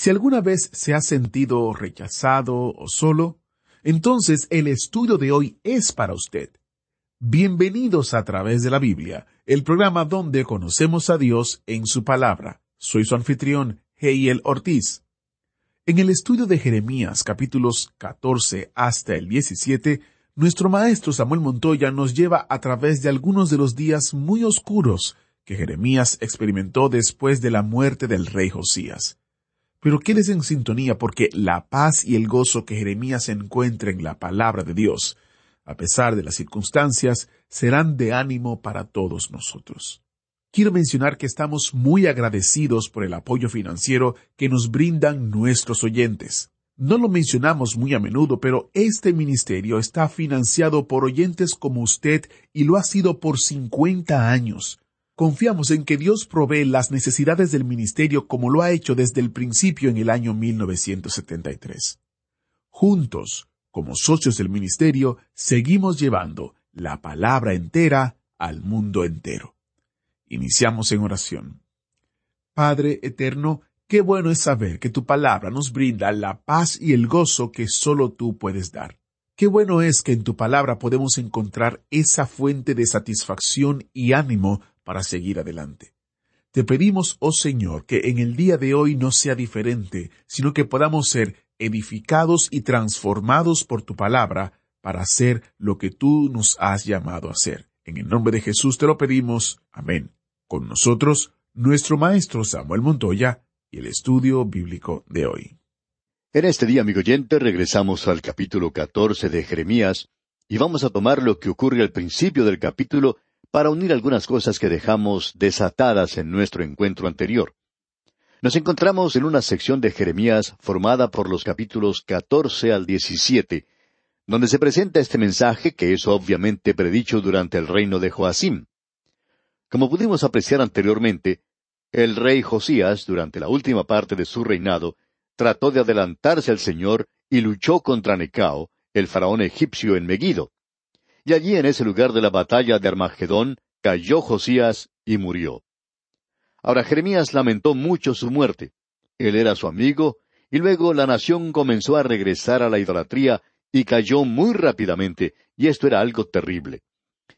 Si alguna vez se ha sentido rechazado o solo, entonces el estudio de hoy es para usted. Bienvenidos a través de la Biblia, el programa donde conocemos a Dios en su palabra. Soy su anfitrión, Heiel Ortiz. En el estudio de Jeremías capítulos 14 hasta el 17, nuestro maestro Samuel Montoya nos lleva a través de algunos de los días muy oscuros que Jeremías experimentó después de la muerte del rey Josías. Pero quédese en sintonía porque la paz y el gozo que Jeremías encuentra en la palabra de Dios, a pesar de las circunstancias, serán de ánimo para todos nosotros. Quiero mencionar que estamos muy agradecidos por el apoyo financiero que nos brindan nuestros oyentes. No lo mencionamos muy a menudo, pero este ministerio está financiado por oyentes como usted y lo ha sido por 50 años. Confiamos en que Dios provee las necesidades del ministerio como lo ha hecho desde el principio en el año 1973. Juntos, como socios del ministerio, seguimos llevando la palabra entera al mundo entero. Iniciamos en oración. Padre eterno, qué bueno es saber que tu palabra nos brinda la paz y el gozo que solo tú puedes dar. Qué bueno es que en tu palabra podemos encontrar esa fuente de satisfacción y ánimo para seguir adelante. Te pedimos, oh Señor, que en el día de hoy no sea diferente, sino que podamos ser edificados y transformados por tu palabra para hacer lo que tú nos has llamado a hacer. En el nombre de Jesús te lo pedimos. Amén. Con nosotros, nuestro maestro Samuel Montoya y el estudio bíblico de hoy. En este día, amigo oyente, regresamos al capítulo 14 de Jeremías y vamos a tomar lo que ocurre al principio del capítulo para unir algunas cosas que dejamos desatadas en nuestro encuentro anterior. Nos encontramos en una sección de Jeremías formada por los capítulos 14 al 17, donde se presenta este mensaje que es obviamente predicho durante el reino de Joacim. Como pudimos apreciar anteriormente, el rey Josías, durante la última parte de su reinado, trató de adelantarse al Señor y luchó contra Necao, el faraón egipcio en Megiddo. Y allí en ese lugar de la batalla de Armagedón cayó Josías y murió. Ahora Jeremías lamentó mucho su muerte. Él era su amigo, y luego la nación comenzó a regresar a la idolatría y cayó muy rápidamente, y esto era algo terrible.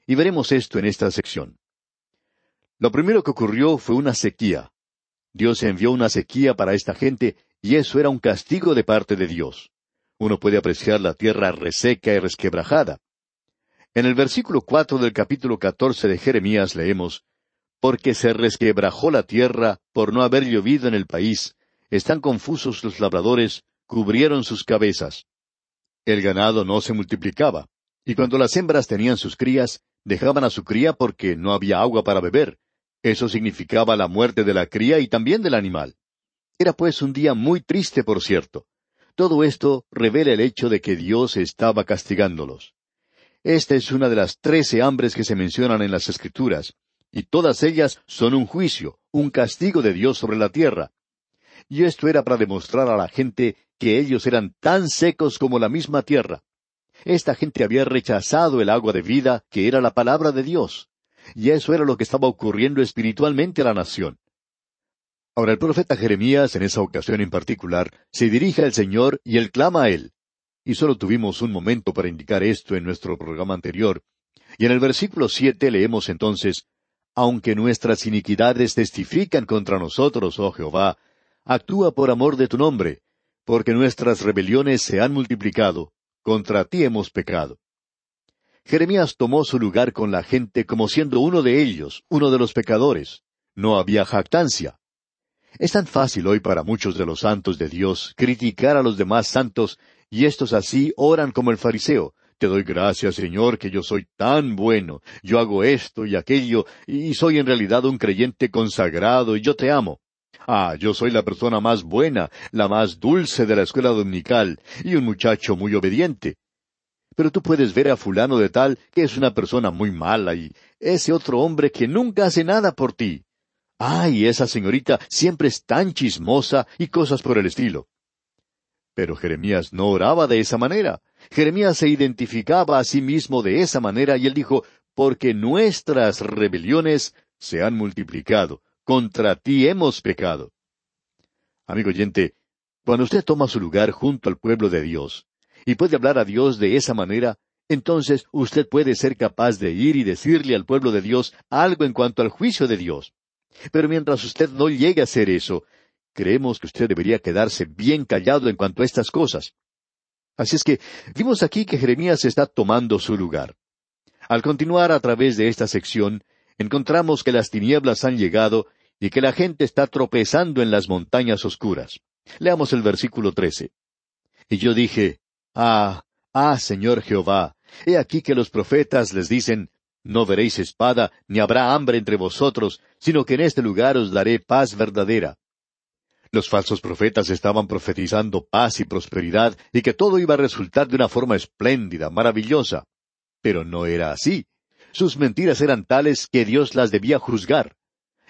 Y veremos esto en esta sección. Lo primero que ocurrió fue una sequía. Dios envió una sequía para esta gente, y eso era un castigo de parte de Dios. Uno puede apreciar la tierra reseca y resquebrajada. En el versículo cuatro del capítulo catorce de Jeremías leemos Porque se resquebrajó la tierra por no haber llovido en el país, están confusos los labradores, cubrieron sus cabezas. El ganado no se multiplicaba, y cuando las hembras tenían sus crías, dejaban a su cría porque no había agua para beber. Eso significaba la muerte de la cría y también del animal. Era pues un día muy triste, por cierto. Todo esto revela el hecho de que Dios estaba castigándolos. Esta es una de las trece hambres que se mencionan en las Escrituras, y todas ellas son un juicio, un castigo de Dios sobre la tierra. Y esto era para demostrar a la gente que ellos eran tan secos como la misma tierra. Esta gente había rechazado el agua de vida, que era la palabra de Dios. Y eso era lo que estaba ocurriendo espiritualmente a la nación. Ahora el profeta Jeremías, en esa ocasión en particular, se dirige al Señor y él clama a él. Y solo tuvimos un momento para indicar esto en nuestro programa anterior. Y en el versículo siete leemos entonces, Aunque nuestras iniquidades testifican contra nosotros, oh Jehová, actúa por amor de tu nombre, porque nuestras rebeliones se han multiplicado, contra ti hemos pecado. Jeremías tomó su lugar con la gente como siendo uno de ellos, uno de los pecadores. No había jactancia. Es tan fácil hoy para muchos de los santos de Dios criticar a los demás santos, y estos así oran como el fariseo. Te doy gracias, Señor, que yo soy tan bueno, yo hago esto y aquello, y soy en realidad un creyente consagrado, y yo te amo. Ah, yo soy la persona más buena, la más dulce de la escuela dominical, y un muchacho muy obediente. Pero tú puedes ver a fulano de tal que es una persona muy mala y ese otro hombre que nunca hace nada por ti. Ay, esa señorita siempre es tan chismosa y cosas por el estilo. Pero Jeremías no oraba de esa manera. Jeremías se identificaba a sí mismo de esa manera y él dijo, porque nuestras rebeliones se han multiplicado, contra ti hemos pecado. Amigo oyente, cuando usted toma su lugar junto al pueblo de Dios y puede hablar a Dios de esa manera, entonces usted puede ser capaz de ir y decirle al pueblo de Dios algo en cuanto al juicio de Dios. Pero mientras usted no llegue a hacer eso, creemos que usted debería quedarse bien callado en cuanto a estas cosas. Así es que vimos aquí que Jeremías está tomando su lugar. Al continuar a través de esta sección, encontramos que las tinieblas han llegado y que la gente está tropezando en las montañas oscuras. Leamos el versículo trece. Y yo dije, Ah, ah, Señor Jehová, he aquí que los profetas les dicen, No veréis espada, ni habrá hambre entre vosotros, sino que en este lugar os daré paz verdadera. Los falsos profetas estaban profetizando paz y prosperidad y que todo iba a resultar de una forma espléndida, maravillosa. Pero no era así. Sus mentiras eran tales que Dios las debía juzgar.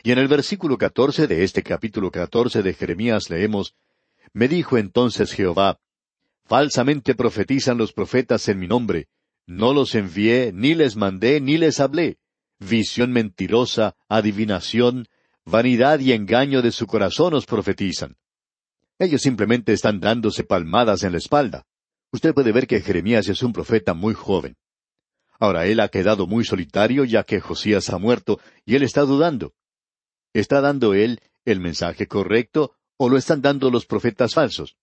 Y en el versículo catorce de este capítulo catorce de Jeremías leemos, Me dijo entonces Jehová, Falsamente profetizan los profetas en mi nombre. No los envié, ni les mandé, ni les hablé. Visión mentirosa, adivinación, vanidad y engaño de su corazón os profetizan. Ellos simplemente están dándose palmadas en la espalda. Usted puede ver que Jeremías es un profeta muy joven. Ahora él ha quedado muy solitario ya que Josías ha muerto y él está dudando. ¿Está dando él el mensaje correcto o lo están dando los profetas falsos?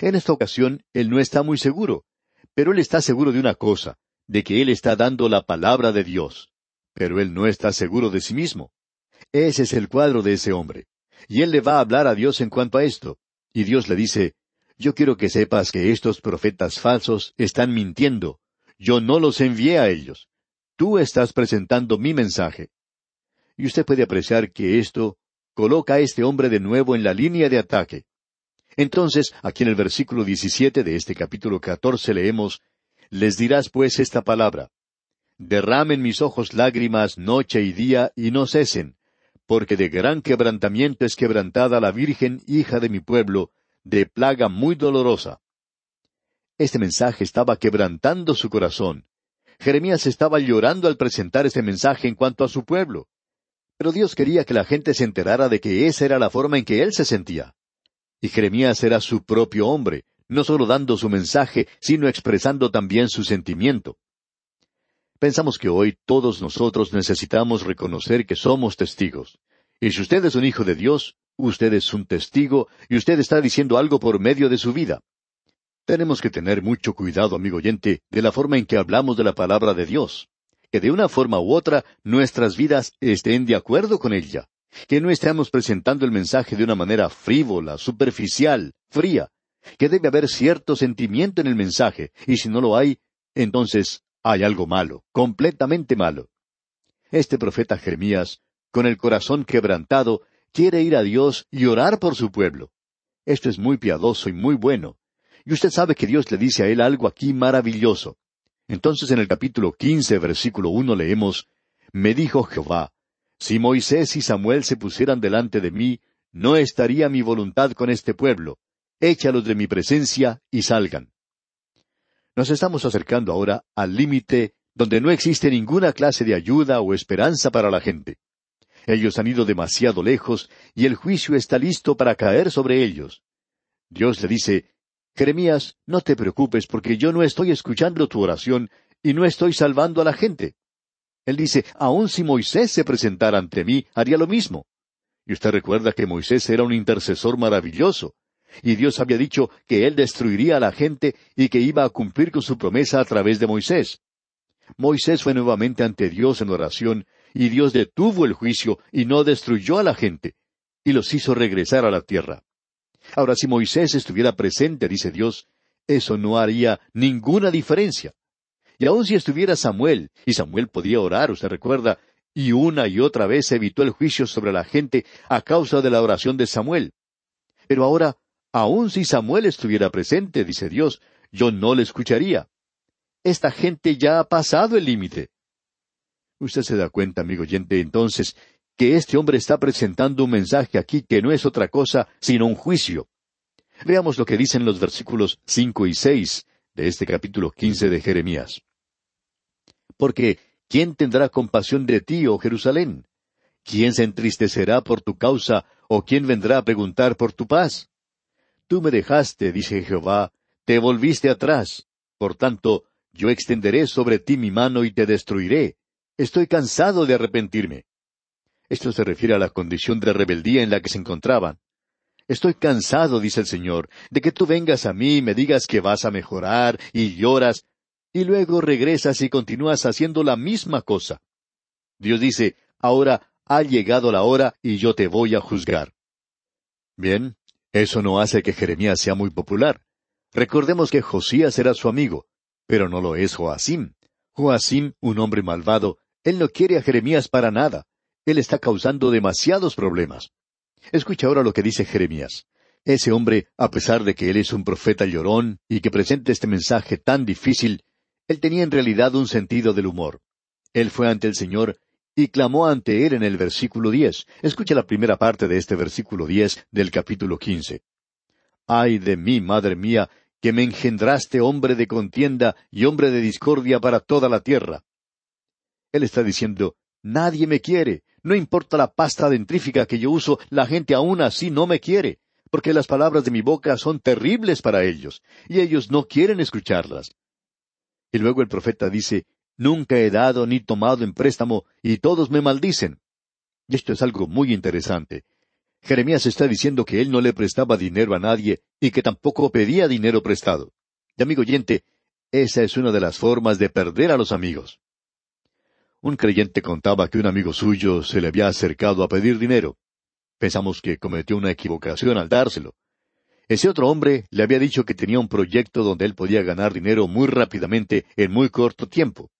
En esta ocasión él no está muy seguro, pero él está seguro de una cosa, de que él está dando la palabra de Dios. Pero él no está seguro de sí mismo. Ese es el cuadro de ese hombre. Y él le va a hablar a Dios en cuanto a esto. Y Dios le dice, yo quiero que sepas que estos profetas falsos están mintiendo, yo no los envié a ellos. Tú estás presentando mi mensaje. Y usted puede apreciar que esto coloca a este hombre de nuevo en la línea de ataque. Entonces, aquí en el versículo 17 de este capítulo 14 leemos, Les dirás pues esta palabra, Derramen mis ojos lágrimas noche y día y no cesen, porque de gran quebrantamiento es quebrantada la Virgen hija de mi pueblo, de plaga muy dolorosa. Este mensaje estaba quebrantando su corazón. Jeremías estaba llorando al presentar este mensaje en cuanto a su pueblo. Pero Dios quería que la gente se enterara de que esa era la forma en que él se sentía. Y Jeremías era su propio hombre, no solo dando su mensaje, sino expresando también su sentimiento. Pensamos que hoy todos nosotros necesitamos reconocer que somos testigos. Y si usted es un hijo de Dios, usted es un testigo y usted está diciendo algo por medio de su vida. Tenemos que tener mucho cuidado, amigo oyente, de la forma en que hablamos de la palabra de Dios. Que de una forma u otra nuestras vidas estén de acuerdo con ella. Que no estemos presentando el mensaje de una manera frívola, superficial, fría. Que debe haber cierto sentimiento en el mensaje, y si no lo hay, entonces hay algo malo, completamente malo. Este profeta Jeremías, con el corazón quebrantado, quiere ir a Dios y orar por su pueblo. Esto es muy piadoso y muy bueno. Y usted sabe que Dios le dice a él algo aquí maravilloso. Entonces en el capítulo quince, versículo uno leemos, Me dijo Jehová, Si Moisés y Samuel se pusieran delante de mí, no estaría mi voluntad con este pueblo. Échalos de mi presencia y salgan. Nos estamos acercando ahora al límite donde no existe ninguna clase de ayuda o esperanza para la gente. Ellos han ido demasiado lejos y el juicio está listo para caer sobre ellos. Dios le dice, Jeremías, no te preocupes porque yo no estoy escuchando tu oración y no estoy salvando a la gente. Él dice, aun si Moisés se presentara ante mí, haría lo mismo. Y usted recuerda que Moisés era un intercesor maravilloso, y Dios había dicho que él destruiría a la gente y que iba a cumplir con su promesa a través de Moisés. Moisés fue nuevamente ante Dios en oración, y Dios detuvo el juicio y no destruyó a la gente, y los hizo regresar a la tierra. Ahora, si Moisés estuviera presente, dice Dios, eso no haría ninguna diferencia. Y aun si estuviera Samuel, y Samuel podía orar, usted recuerda, y una y otra vez evitó el juicio sobre la gente a causa de la oración de Samuel. Pero ahora, aun si Samuel estuviera presente, dice Dios, yo no le escucharía. Esta gente ya ha pasado el límite. Usted se da cuenta, amigo oyente, entonces, que este hombre está presentando un mensaje aquí que no es otra cosa sino un juicio. Veamos lo que dicen los versículos cinco y seis de este capítulo quince de Jeremías. Porque ¿Quién tendrá compasión de ti, oh Jerusalén? ¿Quién se entristecerá por tu causa, o quién vendrá a preguntar por tu paz? Tú me dejaste, dice Jehová, te volviste atrás. Por tanto, yo extenderé sobre ti mi mano y te destruiré. Estoy cansado de arrepentirme. Esto se refiere a la condición de rebeldía en la que se encontraban. Estoy cansado, dice el Señor, de que tú vengas a mí y me digas que vas a mejorar y lloras, y luego regresas y continúas haciendo la misma cosa. Dios dice, ahora ha llegado la hora y yo te voy a juzgar. Bien, eso no hace que Jeremías sea muy popular. Recordemos que Josías era su amigo, pero no lo es Joacim. Joacim, un hombre malvado, él no quiere a Jeremías para nada. Él está causando demasiados problemas. Escucha ahora lo que dice Jeremías. Ese hombre, a pesar de que él es un profeta llorón y que presenta este mensaje tan difícil, él tenía en realidad un sentido del humor. Él fue ante el Señor y clamó ante él en el versículo diez. Escucha la primera parte de este versículo diez del capítulo quince. Ay de mí, madre mía, que me engendraste hombre de contienda y hombre de discordia para toda la tierra. Él está diciendo, nadie me quiere, no importa la pasta dentrífica que yo uso, la gente aún así no me quiere, porque las palabras de mi boca son terribles para ellos, y ellos no quieren escucharlas. Y luego el profeta dice, Nunca he dado ni tomado en préstamo, y todos me maldicen. Y esto es algo muy interesante. Jeremías está diciendo que él no le prestaba dinero a nadie y que tampoco pedía dinero prestado. Y amigo oyente, esa es una de las formas de perder a los amigos. Un creyente contaba que un amigo suyo se le había acercado a pedir dinero. Pensamos que cometió una equivocación al dárselo. Ese otro hombre le había dicho que tenía un proyecto donde él podía ganar dinero muy rápidamente en muy corto tiempo.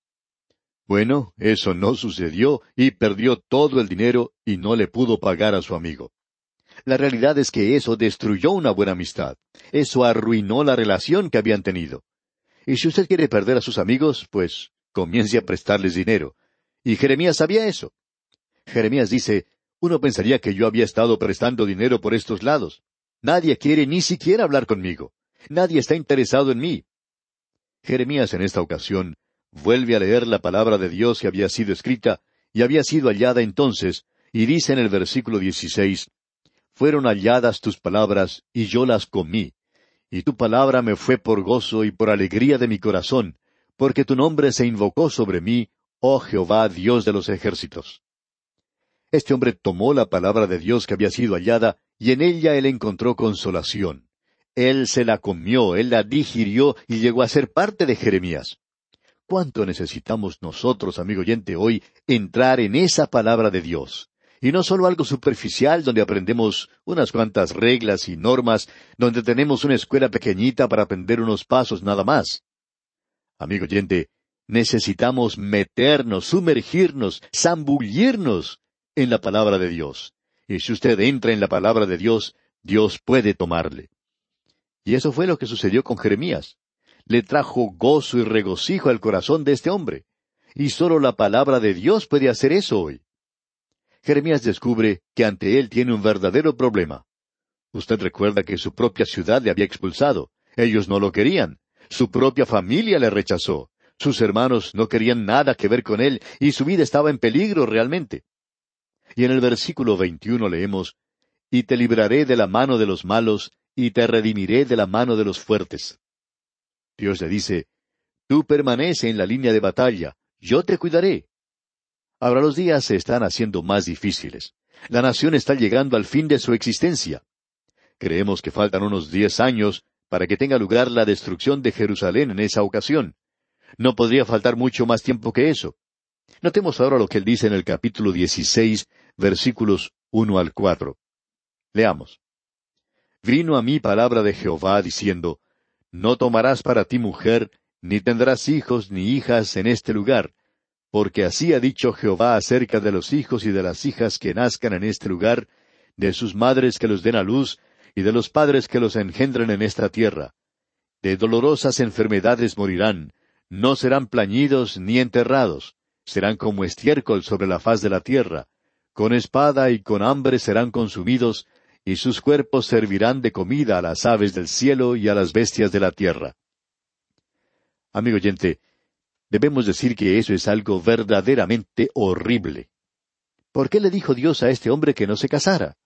Bueno, eso no sucedió y perdió todo el dinero y no le pudo pagar a su amigo. La realidad es que eso destruyó una buena amistad. Eso arruinó la relación que habían tenido. Y si usted quiere perder a sus amigos, pues comience a prestarles dinero. Y Jeremías sabía eso. Jeremías dice, uno pensaría que yo había estado prestando dinero por estos lados. Nadie quiere ni siquiera hablar conmigo. Nadie está interesado en mí. Jeremías en esta ocasión vuelve a leer la palabra de Dios que había sido escrita y había sido hallada entonces, y dice en el versículo 16, Fueron halladas tus palabras y yo las comí, y tu palabra me fue por gozo y por alegría de mi corazón, porque tu nombre se invocó sobre mí, oh Jehová Dios de los ejércitos. Este hombre tomó la palabra de Dios que había sido hallada y en ella él encontró consolación. Él se la comió, él la digirió y llegó a ser parte de Jeremías. ¿Cuánto necesitamos nosotros, amigo oyente, hoy entrar en esa palabra de Dios? Y no solo algo superficial donde aprendemos unas cuantas reglas y normas, donde tenemos una escuela pequeñita para aprender unos pasos nada más. Amigo oyente, necesitamos meternos, sumergirnos, zambullirnos en la palabra de Dios. Y si usted entra en la palabra de Dios, Dios puede tomarle. Y eso fue lo que sucedió con Jeremías. Le trajo gozo y regocijo al corazón de este hombre. Y solo la palabra de Dios puede hacer eso hoy. Jeremías descubre que ante él tiene un verdadero problema. Usted recuerda que su propia ciudad le había expulsado. Ellos no lo querían. Su propia familia le rechazó. Sus hermanos no querían nada que ver con él y su vida estaba en peligro realmente. Y en el versículo veintiuno leemos, Y te libraré de la mano de los malos, y te redimiré de la mano de los fuertes. Dios le dice, Tú permanece en la línea de batalla, yo te cuidaré. Ahora los días se están haciendo más difíciles. La nación está llegando al fin de su existencia. Creemos que faltan unos diez años para que tenga lugar la destrucción de Jerusalén en esa ocasión. No podría faltar mucho más tiempo que eso. Notemos ahora lo que él dice en el capítulo dieciséis versículos uno al cuatro. Leamos. Vino a mí palabra de Jehová diciendo, No tomarás para ti mujer, ni tendrás hijos ni hijas en este lugar, porque así ha dicho Jehová acerca de los hijos y de las hijas que nazcan en este lugar, de sus madres que los den a luz, y de los padres que los engendren en esta tierra. De dolorosas enfermedades morirán, no serán plañidos ni enterrados, serán como estiércol sobre la faz de la tierra, con espada y con hambre serán consumidos, y sus cuerpos servirán de comida a las aves del cielo y a las bestias de la tierra. Amigo oyente, debemos decir que eso es algo verdaderamente horrible. ¿Por qué le dijo Dios a este hombre que no se casara?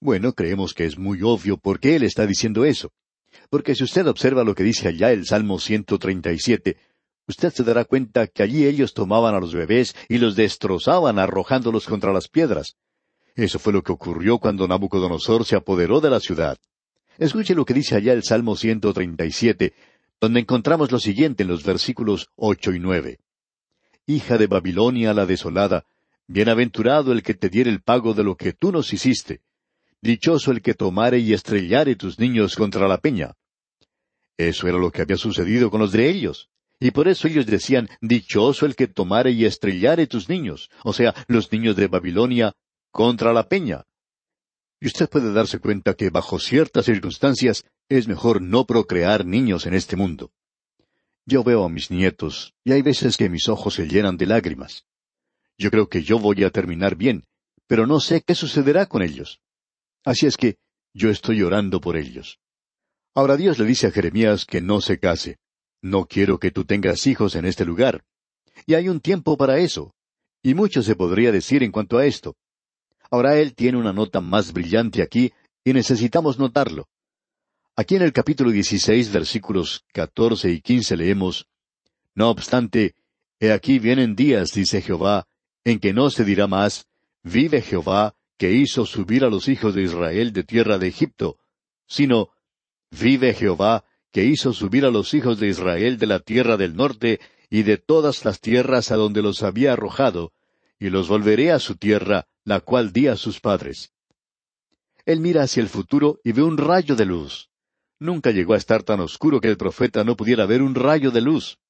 Bueno, creemos que es muy obvio por qué él está diciendo eso. Porque si usted observa lo que dice allá el Salmo 137, usted se dará cuenta que allí ellos tomaban a los bebés y los destrozaban arrojándolos contra las piedras. Eso fue lo que ocurrió cuando Nabucodonosor se apoderó de la ciudad. Escuche lo que dice allá el Salmo 137, donde encontramos lo siguiente en los versículos ocho y nueve. Hija de Babilonia la desolada, bienaventurado el que te diere el pago de lo que tú nos hiciste. Dichoso el que tomare y estrellare tus niños contra la peña. Eso era lo que había sucedido con los de ellos. Y por eso ellos decían, Dichoso el que tomare y estrellare tus niños, o sea, los niños de Babilonia, contra la peña. Y usted puede darse cuenta que bajo ciertas circunstancias es mejor no procrear niños en este mundo. Yo veo a mis nietos, y hay veces que mis ojos se llenan de lágrimas. Yo creo que yo voy a terminar bien, pero no sé qué sucederá con ellos. Así es que yo estoy orando por ellos. Ahora Dios le dice a Jeremías que no se case. No quiero que tú tengas hijos en este lugar. Y hay un tiempo para eso. Y mucho se podría decir en cuanto a esto. Ahora él tiene una nota más brillante aquí y necesitamos notarlo. Aquí en el capítulo 16, versículos 14 y 15 leemos, No obstante, he aquí vienen días, dice Jehová, en que no se dirá más, vive Jehová, que hizo subir a los hijos de Israel de tierra de Egipto, sino, vive Jehová, que hizo subir a los hijos de Israel de la tierra del norte y de todas las tierras a donde los había arrojado, y los volveré a su tierra, la cual di a sus padres. Él mira hacia el futuro y ve un rayo de luz. Nunca llegó a estar tan oscuro que el profeta no pudiera ver un rayo de luz.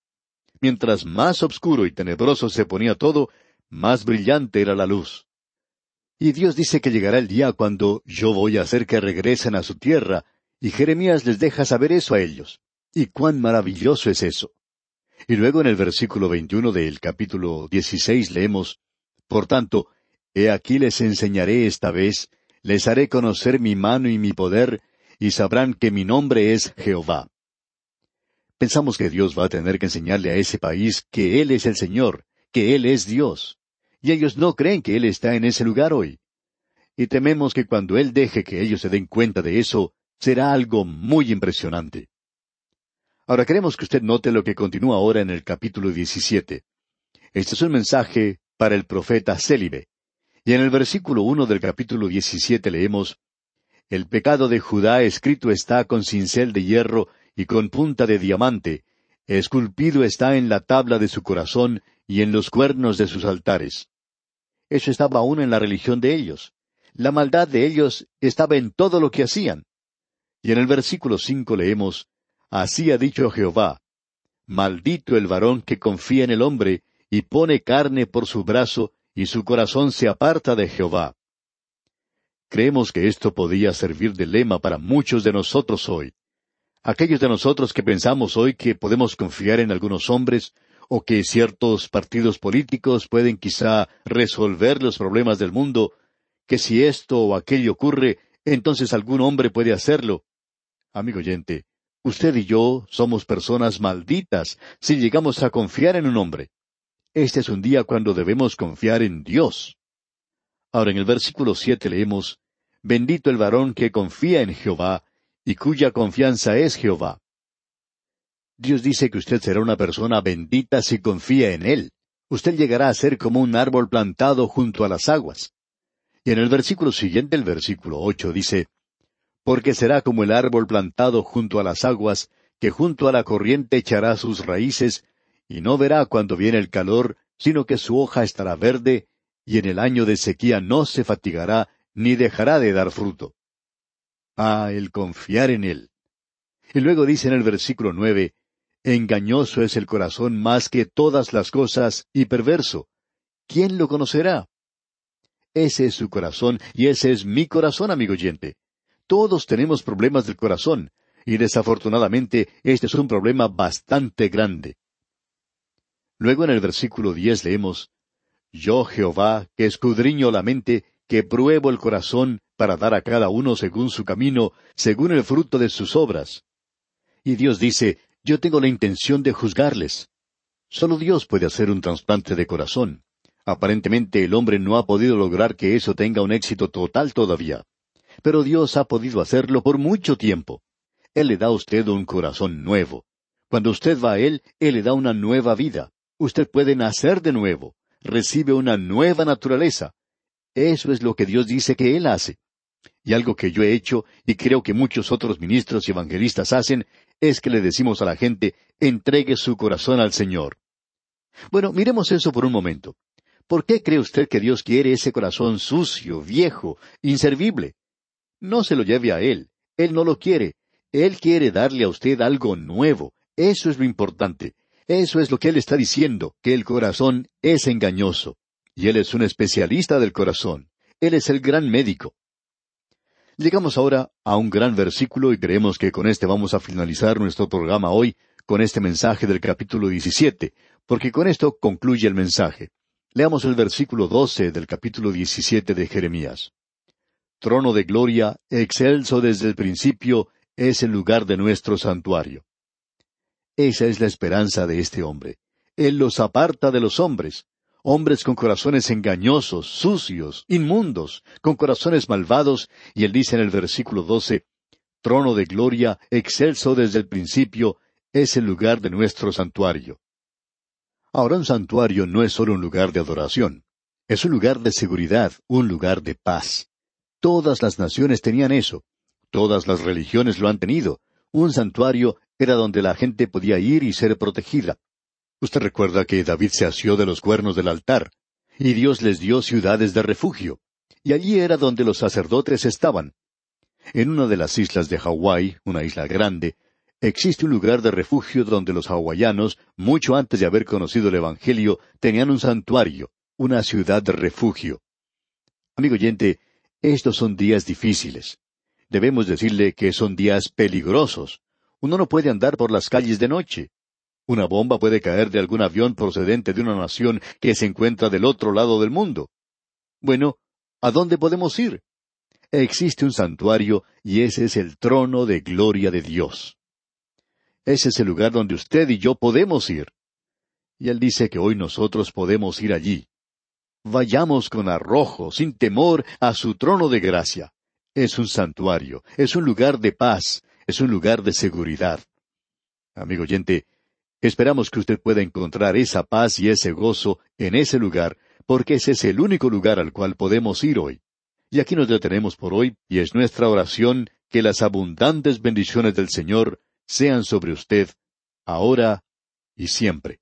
Mientras más oscuro y tenebroso se ponía todo, más brillante era la luz. Y Dios dice que llegará el día cuando yo voy a hacer que regresen a su tierra, y Jeremías les deja saber eso a ellos. Y cuán maravilloso es eso. Y luego en el versículo 21 del capítulo 16 leemos, Por tanto, he aquí les enseñaré esta vez, les haré conocer mi mano y mi poder, y sabrán que mi nombre es Jehová. Pensamos que Dios va a tener que enseñarle a ese país que Él es el Señor, que Él es Dios. Y ellos no creen que Él está en ese lugar hoy. Y tememos que cuando Él deje que ellos se den cuenta de eso, será algo muy impresionante. Ahora queremos que usted note lo que continúa ahora en el capítulo 17. Este es un mensaje para el profeta Célibe. Y en el versículo uno del capítulo 17 leemos, El pecado de Judá escrito está con cincel de hierro y con punta de diamante, esculpido está en la tabla de su corazón y en los cuernos de sus altares. Eso estaba aún en la religión de ellos. La maldad de ellos estaba en todo lo que hacían. Y en el versículo cinco leemos, Así ha dicho Jehová, Maldito el varón que confía en el hombre, y pone carne por su brazo, y su corazón se aparta de Jehová. Creemos que esto podía servir de lema para muchos de nosotros hoy. Aquellos de nosotros que pensamos hoy que podemos confiar en algunos hombres, o que ciertos partidos políticos pueden quizá resolver los problemas del mundo, que si esto o aquello ocurre, entonces algún hombre puede hacerlo. Amigo oyente, usted y yo somos personas malditas si llegamos a confiar en un hombre. Este es un día cuando debemos confiar en Dios. Ahora en el versículo siete leemos, Bendito el varón que confía en Jehová, y cuya confianza es Jehová. Dios dice que usted será una persona bendita si confía en Él. Usted llegará a ser como un árbol plantado junto a las aguas. Y en el versículo siguiente, el versículo ocho, dice, porque será como el árbol plantado junto a las aguas, que junto a la corriente echará sus raíces, y no verá cuando viene el calor, sino que su hoja estará verde, y en el año de sequía no se fatigará, ni dejará de dar fruto. Ah, el confiar en Él. Y luego dice en el versículo nueve, Engañoso es el corazón más que todas las cosas y perverso. ¿Quién lo conocerá? Ese es su corazón y ese es mi corazón, amigo oyente. Todos tenemos problemas del corazón, y desafortunadamente este es un problema bastante grande. Luego en el versículo diez leemos Yo Jehová, que escudriño la mente, que pruebo el corazón, para dar a cada uno según su camino, según el fruto de sus obras. Y Dios dice, Yo tengo la intención de juzgarles. Solo Dios puede hacer un trasplante de corazón. Aparentemente el hombre no ha podido lograr que eso tenga un éxito total todavía. Pero Dios ha podido hacerlo por mucho tiempo. Él le da a usted un corazón nuevo. Cuando usted va a Él, Él le da una nueva vida. Usted puede nacer de nuevo. Recibe una nueva naturaleza. Eso es lo que Dios dice que Él hace. Y algo que yo he hecho, y creo que muchos otros ministros y evangelistas hacen, es que le decimos a la gente, entregue su corazón al Señor. Bueno, miremos eso por un momento. ¿Por qué cree usted que Dios quiere ese corazón sucio, viejo, inservible? No se lo lleve a Él. Él no lo quiere. Él quiere darle a usted algo nuevo. Eso es lo importante. Eso es lo que Él está diciendo, que el corazón es engañoso. Y Él es un especialista del corazón. Él es el gran médico. Llegamos ahora a un gran versículo y creemos que con este vamos a finalizar nuestro programa hoy con este mensaje del capítulo 17, porque con esto concluye el mensaje. Leamos el versículo 12 del capítulo 17 de Jeremías. Trono de gloria, excelso desde el principio, es el lugar de nuestro santuario. Esa es la esperanza de este hombre. Él los aparta de los hombres, hombres con corazones engañosos, sucios, inmundos, con corazones malvados, y él dice en el versículo 12, Trono de gloria, excelso desde el principio, es el lugar de nuestro santuario. Ahora un santuario no es solo un lugar de adoración, es un lugar de seguridad, un lugar de paz. Todas las naciones tenían eso, todas las religiones lo han tenido. Un santuario era donde la gente podía ir y ser protegida. Usted recuerda que David se asió de los cuernos del altar, y Dios les dio ciudades de refugio, y allí era donde los sacerdotes estaban. En una de las islas de Hawái, una isla grande, Existe un lugar de refugio donde los hawaianos, mucho antes de haber conocido el Evangelio, tenían un santuario, una ciudad de refugio. Amigo oyente, estos son días difíciles. Debemos decirle que son días peligrosos. Uno no puede andar por las calles de noche. Una bomba puede caer de algún avión procedente de una nación que se encuentra del otro lado del mundo. Bueno, ¿a dónde podemos ir? Existe un santuario y ese es el trono de gloria de Dios. Ese es el lugar donde usted y yo podemos ir. Y Él dice que hoy nosotros podemos ir allí. Vayamos con arrojo, sin temor, a su trono de gracia. Es un santuario, es un lugar de paz, es un lugar de seguridad. Amigo oyente, esperamos que usted pueda encontrar esa paz y ese gozo en ese lugar, porque ese es el único lugar al cual podemos ir hoy. Y aquí nos detenemos por hoy, y es nuestra oración que las abundantes bendiciones del Señor sean sobre usted, ahora y siempre.